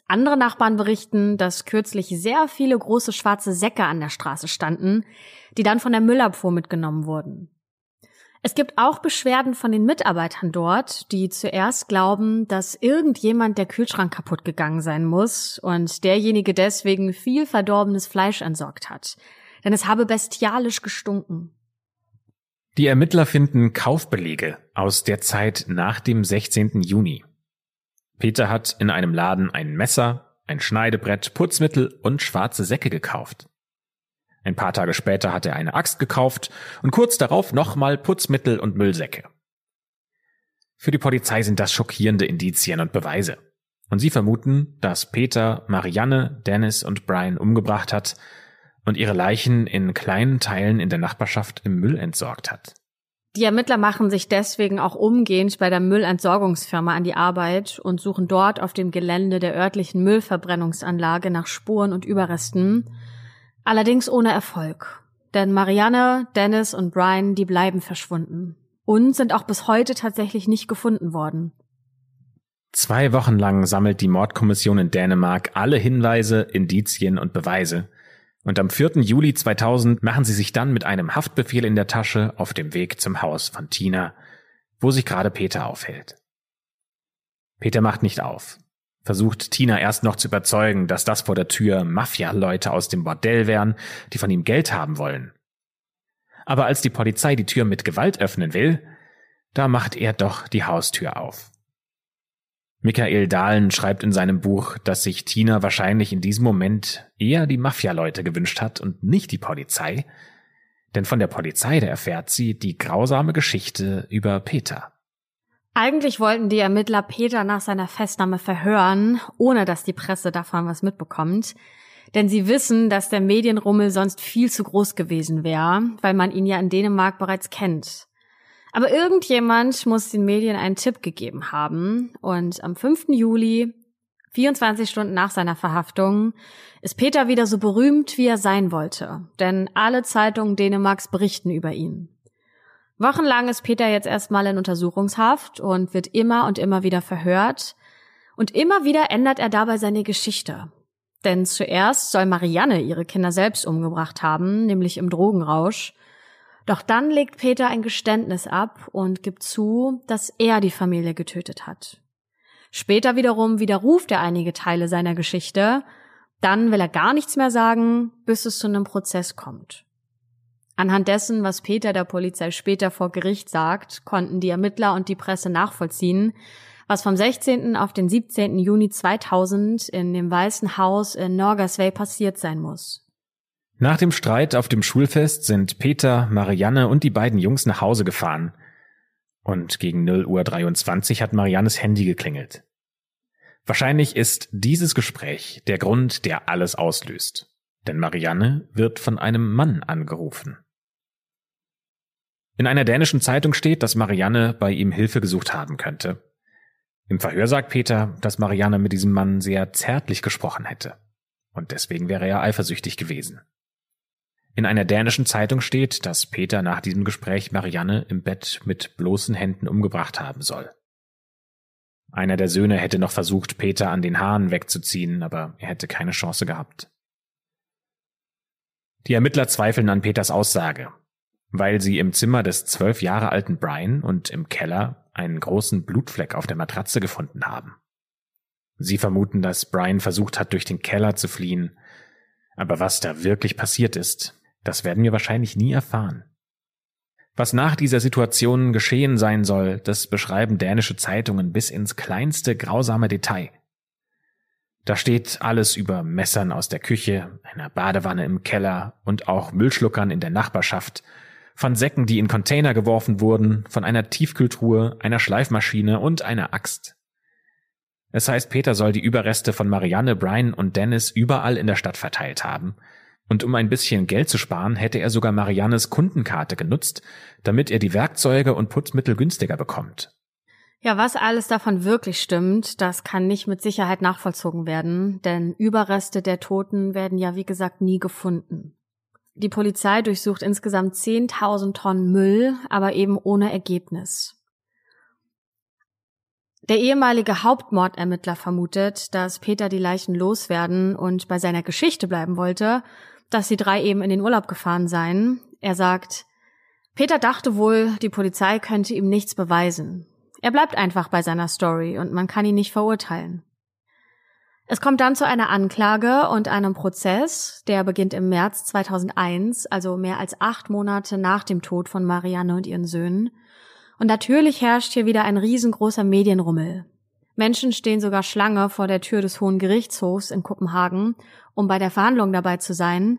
C: Andere Nachbarn berichten, dass kürzlich sehr viele große schwarze Säcke an der Straße standen, die dann von der Müllabfuhr mitgenommen wurden. Es gibt auch Beschwerden von den Mitarbeitern dort, die zuerst glauben, dass irgendjemand der Kühlschrank kaputt gegangen sein muss und derjenige deswegen viel verdorbenes Fleisch entsorgt hat. Denn es habe bestialisch gestunken.
B: Die Ermittler finden Kaufbelege aus der Zeit nach dem 16. Juni. Peter hat in einem Laden ein Messer, ein Schneidebrett, Putzmittel und schwarze Säcke gekauft. Ein paar Tage später hat er eine Axt gekauft und kurz darauf nochmal Putzmittel und Müllsäcke. Für die Polizei sind das schockierende Indizien und Beweise. Und sie vermuten, dass Peter Marianne, Dennis und Brian umgebracht hat und ihre Leichen in kleinen Teilen in der Nachbarschaft im Müll entsorgt hat.
C: Die Ermittler machen sich deswegen auch umgehend bei der Müllentsorgungsfirma an die Arbeit und suchen dort auf dem Gelände der örtlichen Müllverbrennungsanlage nach Spuren und Überresten, allerdings ohne Erfolg. Denn Marianne, Dennis und Brian, die bleiben verschwunden und sind auch bis heute tatsächlich nicht gefunden worden.
B: Zwei Wochen lang sammelt die Mordkommission in Dänemark alle Hinweise, Indizien und Beweise, und am 4. Juli 2000 machen sie sich dann mit einem Haftbefehl in der Tasche auf dem Weg zum Haus von Tina, wo sich gerade Peter aufhält. Peter macht nicht auf, versucht Tina erst noch zu überzeugen, dass das vor der Tür Mafia-Leute aus dem Bordell wären, die von ihm Geld haben wollen. Aber als die Polizei die Tür mit Gewalt öffnen will, da macht er doch die Haustür auf. Michael Dahlen schreibt in seinem Buch, dass sich Tina wahrscheinlich in diesem Moment eher die Mafia-Leute gewünscht hat und nicht die Polizei, denn von der Polizei, da erfährt sie die grausame Geschichte über Peter.
C: Eigentlich wollten die Ermittler Peter nach seiner Festnahme verhören, ohne dass die Presse davon was mitbekommt. Denn sie wissen, dass der Medienrummel sonst viel zu groß gewesen wäre, weil man ihn ja in Dänemark bereits kennt. Aber irgendjemand muss den Medien einen Tipp gegeben haben und am 5. Juli, 24 Stunden nach seiner Verhaftung, ist Peter wieder so berühmt, wie er sein wollte, denn alle Zeitungen Dänemarks berichten über ihn. Wochenlang ist Peter jetzt erstmal in Untersuchungshaft und wird immer und immer wieder verhört. Und immer wieder ändert er dabei seine Geschichte. Denn zuerst soll Marianne ihre Kinder selbst umgebracht haben, nämlich im Drogenrausch. Doch dann legt Peter ein Geständnis ab und gibt zu, dass er die Familie getötet hat. Später wiederum widerruft er einige Teile seiner Geschichte, dann will er gar nichts mehr sagen, bis es zu einem Prozess kommt. Anhand dessen, was Peter der Polizei später vor Gericht sagt, konnten die Ermittler und die Presse nachvollziehen, was vom 16. auf den 17. Juni 2000 in dem Weißen Haus in Norgersvej passiert sein muss.
B: Nach dem Streit auf dem Schulfest sind Peter, Marianne und die beiden Jungs nach Hause gefahren. Und gegen 0 Uhr 23 hat Mariannes Handy geklingelt. Wahrscheinlich ist dieses Gespräch der Grund, der alles auslöst. Denn Marianne wird von einem Mann angerufen. In einer dänischen Zeitung steht, dass Marianne bei ihm Hilfe gesucht haben könnte. Im Verhör sagt Peter, dass Marianne mit diesem Mann sehr zärtlich gesprochen hätte. Und deswegen wäre er eifersüchtig gewesen. In einer dänischen Zeitung steht, dass Peter nach diesem Gespräch Marianne im Bett mit bloßen Händen umgebracht haben soll. Einer der Söhne hätte noch versucht, Peter an den Haaren wegzuziehen, aber er hätte keine Chance gehabt. Die Ermittler zweifeln an Peters Aussage, weil sie im Zimmer des zwölf Jahre alten Brian und im Keller einen großen Blutfleck auf der Matratze gefunden haben. Sie vermuten, dass Brian versucht hat, durch den Keller zu fliehen, aber was da wirklich passiert ist, Das werden wir wahrscheinlich nie erfahren. Was nach dieser Situation geschehen sein soll, das beschreiben dänische Zeitungen bis ins kleinste grausame Detail. Da steht alles über Messern aus der Küche, einer Badewanne im Keller und auch Müllschluckern in der Nachbarschaft, von Säcken, die in Container geworfen wurden, von einer Tiefkühltruhe, einer Schleifmaschine und einer Axt. Es heißt, Peter soll die Überreste von Marianne, Brian und Dennis überall in der Stadt verteilt haben. Und um ein bisschen Geld zu sparen, hätte er sogar Mariannes Kundenkarte genutzt, damit er die Werkzeuge und Putzmittel günstiger bekommt.
C: Ja, was alles davon wirklich stimmt, das kann nicht mit Sicherheit nachvollzogen werden, denn Überreste der Toten werden ja wie gesagt nie gefunden. Die Polizei durchsucht insgesamt 10.000 Tonnen Müll, aber eben ohne Ergebnis. Der ehemalige Hauptmordermittler vermutet, dass Peter die Leichen loswerden und bei seiner Geschichte bleiben wollte, dass die drei eben in den Urlaub gefahren seien. Er sagt, Peter dachte wohl, die Polizei könnte ihm nichts beweisen. Er bleibt einfach bei seiner Story und man kann ihn nicht verurteilen. Es kommt dann zu einer Anklage und einem Prozess, der beginnt im März 2001, also mehr als acht Monate nach dem Tod von Marianne und ihren Söhnen. Und natürlich herrscht hier wieder ein riesengroßer Medienrummel. Menschen stehen sogar Schlange vor der Tür des Hohen Gerichtshofs in Kopenhagen, um bei der Verhandlung dabei zu sein.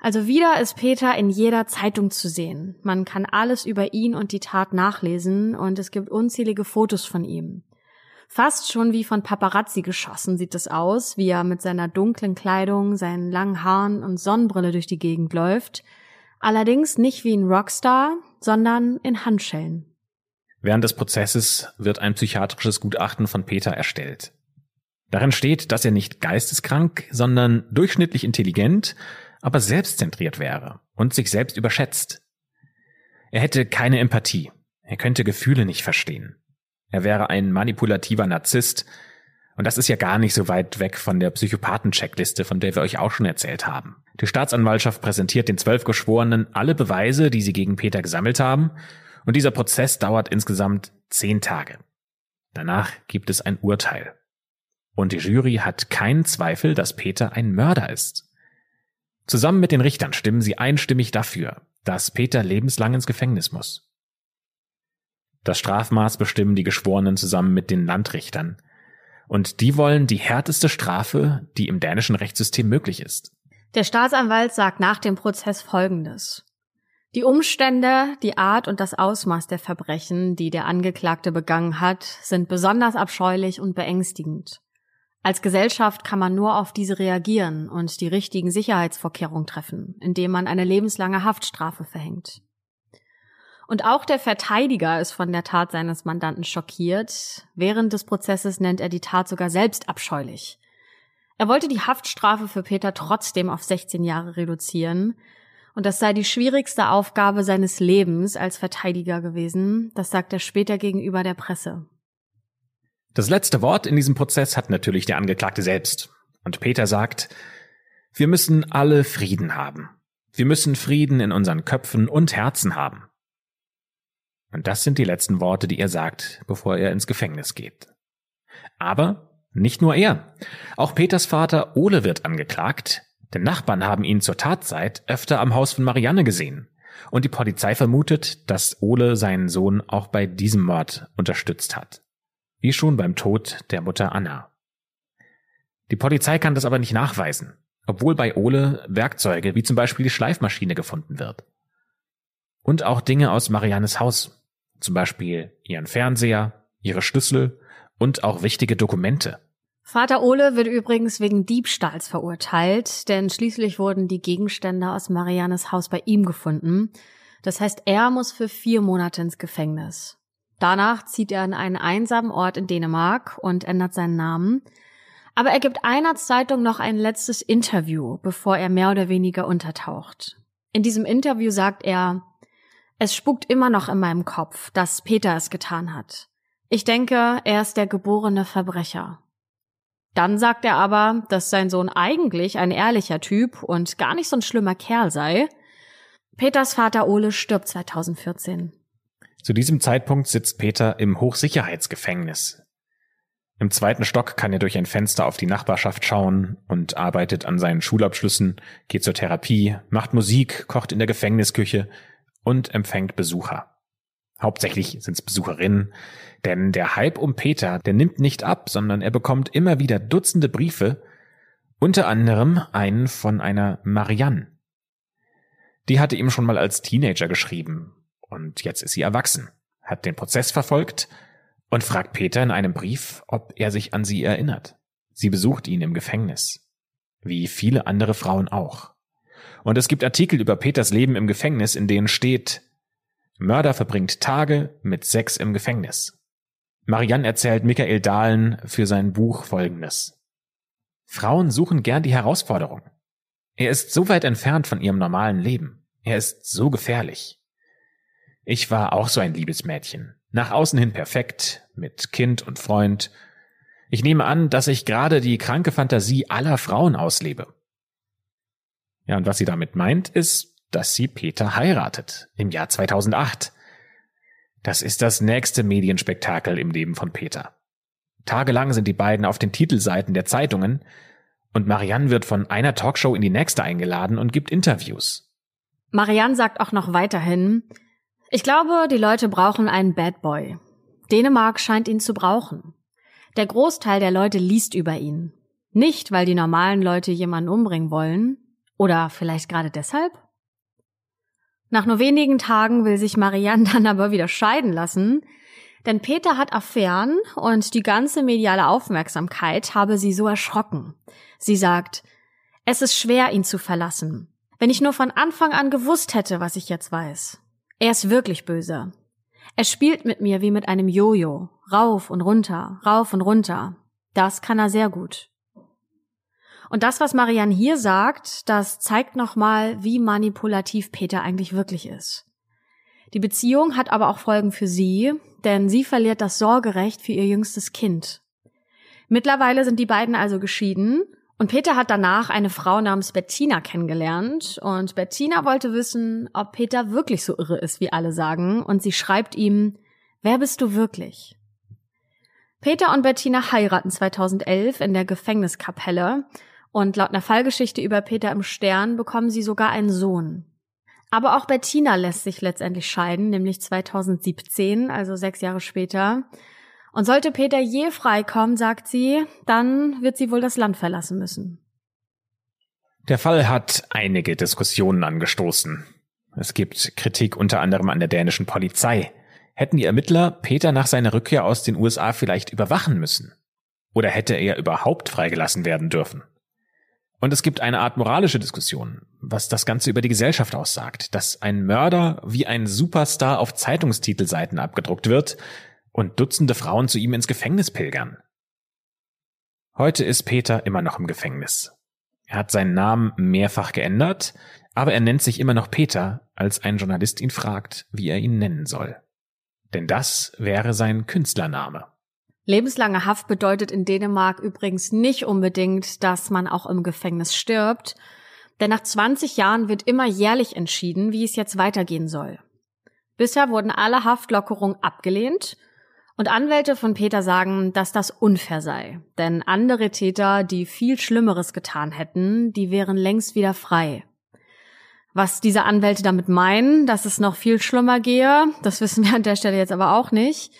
C: Also wieder ist Peter in jeder Zeitung zu sehen. Man kann alles über ihn und die Tat nachlesen und es gibt unzählige Fotos von ihm. Fast schon wie von Paparazzi geschossen sieht es aus, wie er mit seiner dunklen Kleidung, seinen langen Haaren und Sonnenbrille durch die Gegend läuft. Allerdings nicht wie ein Rockstar, sondern in Handschellen.
B: Während des Prozesses wird ein psychiatrisches Gutachten von Peter erstellt. Darin steht, dass er nicht geisteskrank, sondern durchschnittlich intelligent aber selbstzentriert wäre und sich selbst überschätzt. Er hätte keine Empathie. Er könnte Gefühle nicht verstehen. Er wäre ein manipulativer Narzisst. Und das ist ja gar nicht so weit weg von der Psychopathen-Checkliste, von der wir euch auch schon erzählt haben. Die Staatsanwaltschaft präsentiert den zwölf Geschworenen alle Beweise, die sie gegen Peter gesammelt haben. Und dieser Prozess dauert insgesamt zehn Tage. Danach gibt es ein Urteil. Und die Jury hat keinen Zweifel, dass Peter ein Mörder ist. Zusammen mit den Richtern stimmen sie einstimmig dafür, dass Peter lebenslang ins Gefängnis muss. Das Strafmaß bestimmen die Geschworenen zusammen mit den Landrichtern. Und die wollen die härteste Strafe, die im dänischen Rechtssystem möglich ist.
C: Der Staatsanwalt sagt nach dem Prozess Folgendes. Die Umstände, die Art und das Ausmaß der Verbrechen, die der Angeklagte begangen hat, sind besonders abscheulich und beängstigend. Als Gesellschaft kann man nur auf diese reagieren und die richtigen Sicherheitsvorkehrungen treffen, indem man eine lebenslange Haftstrafe verhängt. Und auch der Verteidiger ist von der Tat seines Mandanten schockiert. Während des Prozesses nennt er die Tat sogar selbst abscheulich. Er wollte die Haftstrafe für Peter trotzdem auf 16 Jahre reduzieren. Und das sei die schwierigste Aufgabe seines Lebens als Verteidiger gewesen. Das sagt er später gegenüber der Presse.
B: Das letzte Wort in diesem Prozess hat natürlich der Angeklagte selbst. Und Peter sagt, wir müssen alle Frieden haben. Wir müssen Frieden in unseren Köpfen und Herzen haben. Und das sind die letzten Worte, die er sagt, bevor er ins Gefängnis geht. Aber nicht nur er. Auch Peters Vater Ole wird angeklagt, denn Nachbarn haben ihn zur Tatzeit öfter am Haus von Marianne gesehen. Und die Polizei vermutet, dass Ole seinen Sohn auch bei diesem Mord unterstützt hat wie schon beim Tod der Mutter Anna. Die Polizei kann das aber nicht nachweisen, obwohl bei Ole Werkzeuge wie zum Beispiel die Schleifmaschine gefunden wird. Und auch Dinge aus Mariannes Haus, zum Beispiel ihren Fernseher, ihre Schlüssel und auch wichtige Dokumente.
C: Vater Ole wird übrigens wegen Diebstahls verurteilt, denn schließlich wurden die Gegenstände aus Mariannes Haus bei ihm gefunden. Das heißt, er muss für vier Monate ins Gefängnis. Danach zieht er an einen einsamen Ort in Dänemark und ändert seinen Namen. Aber er gibt einer Zeitung noch ein letztes Interview, bevor er mehr oder weniger untertaucht. In diesem Interview sagt er, es spukt immer noch in meinem Kopf, dass Peter es getan hat. Ich denke, er ist der geborene Verbrecher. Dann sagt er aber, dass sein Sohn eigentlich ein ehrlicher Typ und gar nicht so ein schlimmer Kerl sei. Peters Vater Ole stirbt 2014.
B: Zu diesem Zeitpunkt sitzt Peter im Hochsicherheitsgefängnis. Im zweiten Stock kann er durch ein Fenster auf die Nachbarschaft schauen und arbeitet an seinen Schulabschlüssen, geht zur Therapie, macht Musik, kocht in der Gefängnisküche und empfängt Besucher. Hauptsächlich sind es Besucherinnen, denn der Hype um Peter, der nimmt nicht ab, sondern er bekommt immer wieder Dutzende Briefe, unter anderem einen von einer Marianne. Die hatte ihm schon mal als Teenager geschrieben und jetzt ist sie erwachsen, hat den Prozess verfolgt und fragt Peter in einem Brief, ob er sich an sie erinnert. Sie besucht ihn im Gefängnis. Wie viele andere Frauen auch. Und es gibt Artikel über Peters Leben im Gefängnis, in denen steht, Mörder verbringt Tage mit Sex im Gefängnis. Marianne erzählt Michael Dahlen für sein Buch Folgendes. Frauen suchen gern die Herausforderung. Er ist so weit entfernt von ihrem normalen Leben. Er ist so gefährlich. Ich war auch so ein liebes Mädchen. Nach außen hin perfekt, mit Kind und Freund. Ich nehme an, dass ich gerade die kranke Fantasie aller Frauen auslebe. Ja, und was sie damit meint, ist, dass sie Peter heiratet im Jahr 2008. Das ist das nächste Medienspektakel im Leben von Peter. Tagelang sind die beiden auf den Titelseiten der Zeitungen und Marianne wird von einer Talkshow in die nächste eingeladen und gibt Interviews.
C: Marianne sagt auch noch weiterhin, ich glaube, die Leute brauchen einen Bad Boy. Dänemark scheint ihn zu brauchen. Der Großteil der Leute liest über ihn. Nicht, weil die normalen Leute jemanden umbringen wollen. Oder vielleicht gerade deshalb? Nach nur wenigen Tagen will sich Marianne (laughs) dann aber wieder scheiden lassen, denn Peter hat Affären und die ganze mediale Aufmerksamkeit habe sie so erschrocken. Sie sagt, es ist schwer, ihn zu verlassen. Wenn ich nur von Anfang an gewusst hätte, was ich jetzt weiß. Er ist wirklich böse. Er spielt mit mir wie mit einem Jojo. Rauf und runter, rauf und runter. Das kann er sehr gut. Und das, was Marianne hier sagt, das zeigt nochmal, wie manipulativ Peter eigentlich wirklich ist. Die Beziehung hat aber auch Folgen für sie, denn sie verliert das Sorgerecht für ihr jüngstes Kind. Mittlerweile sind die beiden also geschieden und Peter hat danach eine Frau namens Bettina kennengelernt und Bettina wollte wissen, ob Peter wirklich so irre ist, wie alle sagen, und sie schreibt ihm, wer bist du wirklich? Peter und Bettina heiraten 2011 in der Gefängniskapelle und laut einer Fallgeschichte über Peter im Stern bekommen sie sogar einen Sohn. Aber auch Bettina lässt sich letztendlich scheiden, nämlich 2017, also sechs Jahre später. Und sollte Peter je freikommen, sagt sie, dann wird sie wohl das Land verlassen müssen.
B: Der Fall hat einige Diskussionen angestoßen. Es gibt Kritik unter anderem an der dänischen Polizei. Hätten die Ermittler Peter nach seiner Rückkehr aus den USA vielleicht überwachen müssen? Oder hätte er überhaupt freigelassen werden dürfen? Und es gibt eine Art moralische Diskussion, was das Ganze über die Gesellschaft aussagt, dass ein Mörder wie ein Superstar auf Zeitungstitelseiten abgedruckt wird und Dutzende Frauen zu ihm ins Gefängnis pilgern. Heute ist Peter immer noch im Gefängnis. Er hat seinen Namen mehrfach geändert, aber er nennt sich immer noch Peter, als ein Journalist ihn fragt, wie er ihn nennen soll. Denn das wäre sein Künstlername.
C: Lebenslange Haft bedeutet in Dänemark übrigens nicht unbedingt, dass man auch im Gefängnis stirbt, denn nach 20 Jahren wird immer jährlich entschieden, wie es jetzt weitergehen soll. Bisher wurden alle Haftlockerungen abgelehnt und Anwälte von Peter sagen, dass das unfair sei. Denn andere Täter, die viel Schlimmeres getan hätten, die wären längst wieder frei. Was diese Anwälte damit meinen, dass es noch viel schlimmer gehe, das wissen wir an der Stelle jetzt aber auch nicht.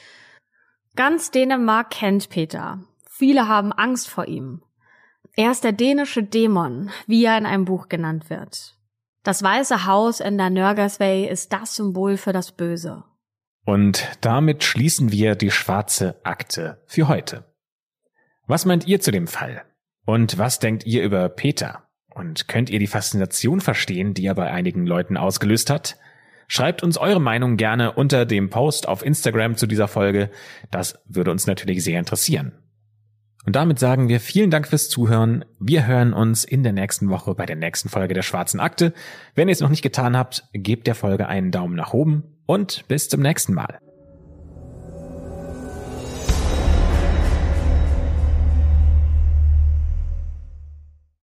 C: Ganz Dänemark kennt Peter. Viele haben Angst vor ihm. Er ist der dänische Dämon, wie er in einem Buch genannt wird. Das Weiße Haus in der Nörgersvej ist das Symbol für das Böse.
B: Und damit schließen wir die schwarze Akte für heute. Was meint ihr zu dem Fall? Und was denkt ihr über Peter? Und könnt ihr die Faszination verstehen, die er bei einigen Leuten ausgelöst hat? Schreibt uns eure Meinung gerne unter dem Post auf Instagram zu dieser Folge. Das würde uns natürlich sehr interessieren. Und damit sagen wir vielen Dank fürs Zuhören. Wir hören uns in der nächsten Woche bei der nächsten Folge der Schwarzen Akte. Wenn ihr es noch nicht getan habt, gebt der Folge einen Daumen nach oben und bis zum nächsten Mal.